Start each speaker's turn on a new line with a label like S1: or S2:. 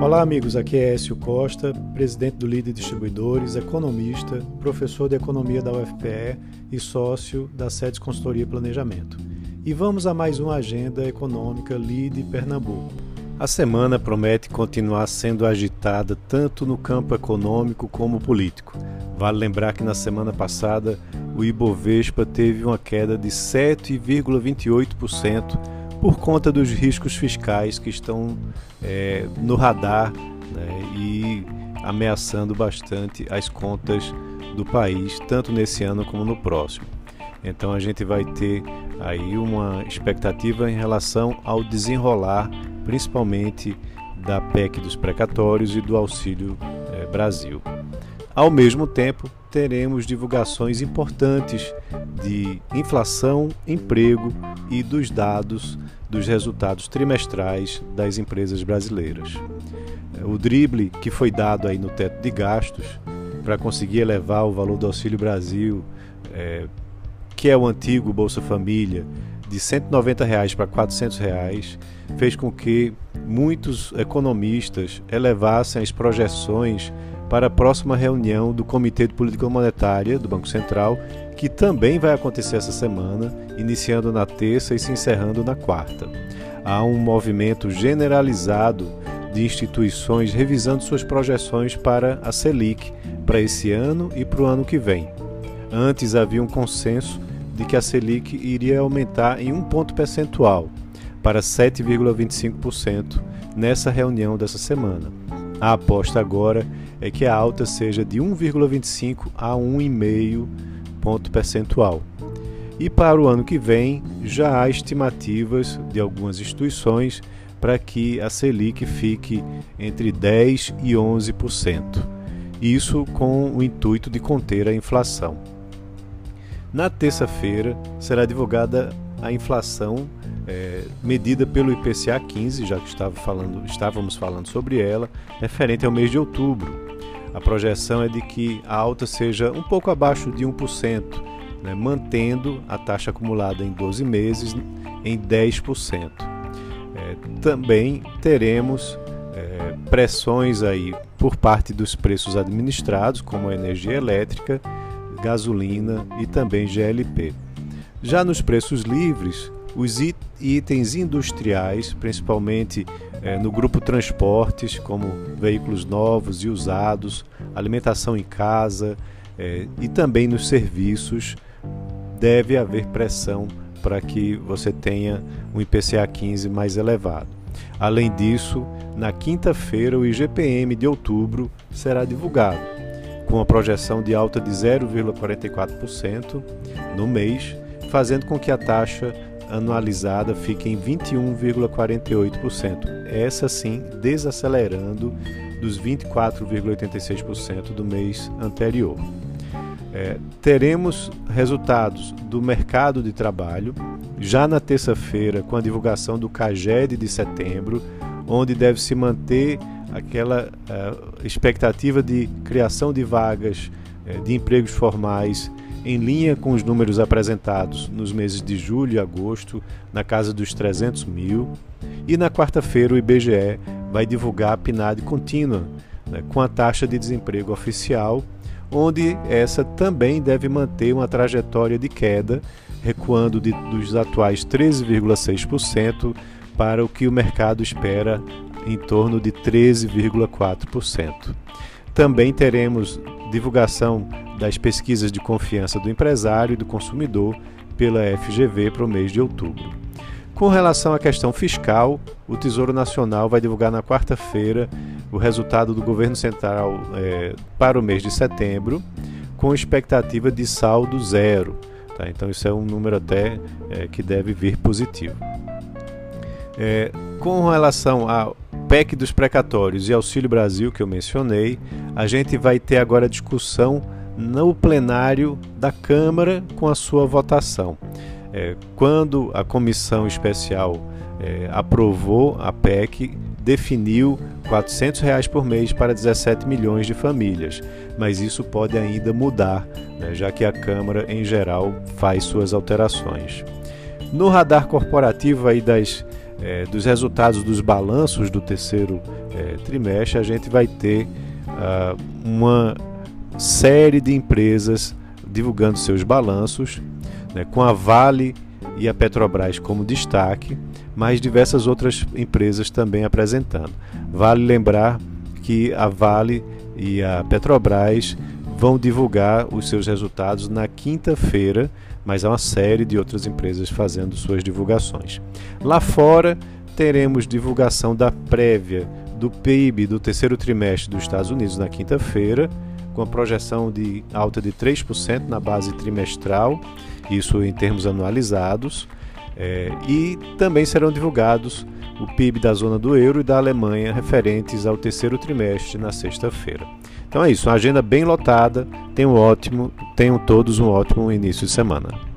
S1: Olá, amigos. Aqui é Écio Costa, presidente do Líder Distribuidores, economista, professor de economia da UFPE e sócio da SEDES Consultoria e Planejamento. E vamos a mais uma agenda econômica Lide Pernambuco. A semana promete continuar sendo agitada tanto no campo econômico como político. Vale lembrar que na semana passada o Ibovespa teve uma queda de 7,28% por conta dos riscos fiscais que estão é, no radar né, e ameaçando bastante as contas do país, tanto nesse ano como no próximo. Então a gente vai ter aí uma expectativa em relação ao desenrolar, principalmente da PEC dos precatórios e do Auxílio é, Brasil. Ao mesmo tempo, teremos divulgações importantes de inflação, emprego e dos dados dos resultados trimestrais das empresas brasileiras. O drible que foi dado aí no teto de gastos para conseguir elevar o valor do Auxílio Brasil, é, que é o antigo Bolsa Família, de 190 reais para 400 reais, fez com que muitos economistas elevassem as projeções para a próxima reunião do Comitê de Política Monetária do Banco Central, que também vai acontecer essa semana, iniciando na terça e se encerrando na quarta. Há um movimento generalizado de instituições revisando suas projeções para a Selic para esse ano e para o ano que vem. Antes havia um consenso de que a Selic iria aumentar em um ponto percentual para 7,25% nessa reunião dessa semana. A aposta agora é que a alta seja de 1,25 a 1,5 ponto percentual. E para o ano que vem, já há estimativas de algumas instituições para que a Selic fique entre 10 e 11%. Isso com o intuito de conter a inflação. Na terça-feira será divulgada a inflação é, medida pelo IPCA 15, já que estava falando, estávamos falando sobre ela, referente ao mês de outubro. A projeção é de que a alta seja um pouco abaixo de 1%, né, mantendo a taxa acumulada em 12 meses em 10%. É, também teremos é, pressões aí por parte dos preços administrados, como a energia elétrica, gasolina e também GLP. Já nos preços livres, os itens industriais, principalmente é, no grupo transportes, como veículos novos e usados, alimentação em casa é, e também nos serviços, deve haver pressão para que você tenha um IPCA 15 mais elevado. Além disso, na quinta-feira o IGPM de outubro será divulgado, com a projeção de alta de 0,44% no mês, fazendo com que a taxa anualizada fica em 21,48%. Essa sim desacelerando dos 24,86% do mês anterior. É, teremos resultados do mercado de trabalho já na terça-feira com a divulgação do CAGED de setembro, onde deve se manter aquela uh, expectativa de criação de vagas uh, de empregos formais em linha com os números apresentados nos meses de julho e agosto, na casa dos 300 mil. E na quarta-feira, o IBGE vai divulgar a PNAD contínua, né, com a taxa de desemprego oficial, onde essa também deve manter uma trajetória de queda, recuando de, dos atuais 13,6% para o que o mercado espera em torno de 13,4%. Também teremos divulgação das pesquisas de confiança do empresário e do consumidor pela FGV para o mês de outubro. Com relação à questão fiscal, o Tesouro Nacional vai divulgar na quarta-feira o resultado do governo central é, para o mês de setembro, com expectativa de saldo zero. Tá? Então, isso é um número até é, que deve vir positivo. É, com relação ao PEC dos precatórios e Auxílio Brasil, que eu mencionei, a gente vai ter agora discussão no plenário da Câmara com a sua votação. É, quando a comissão especial é, aprovou a PEC, definiu 400 reais por mês para 17 milhões de famílias, mas isso pode ainda mudar, né, já que a Câmara, em geral, faz suas alterações. No radar corporativo aí das é, dos resultados dos balanços do terceiro é, trimestre, a gente vai ter uh, uma série de empresas divulgando seus balanços, né, com a Vale e a Petrobras como destaque, mas diversas outras empresas também apresentando. Vale lembrar que a Vale e a Petrobras vão divulgar os seus resultados na quinta-feira, mas há uma série de outras empresas fazendo suas divulgações. Lá fora, teremos divulgação da prévia do PIB do terceiro trimestre dos Estados Unidos na quinta-feira, com a projeção de alta de 3% na base trimestral, isso em termos anualizados, é, e também serão divulgados o PIB da zona do euro e da Alemanha referentes ao terceiro trimestre na sexta-feira. Então é isso, uma agenda bem lotada. Tenham ótimo, tenham todos um ótimo início de semana.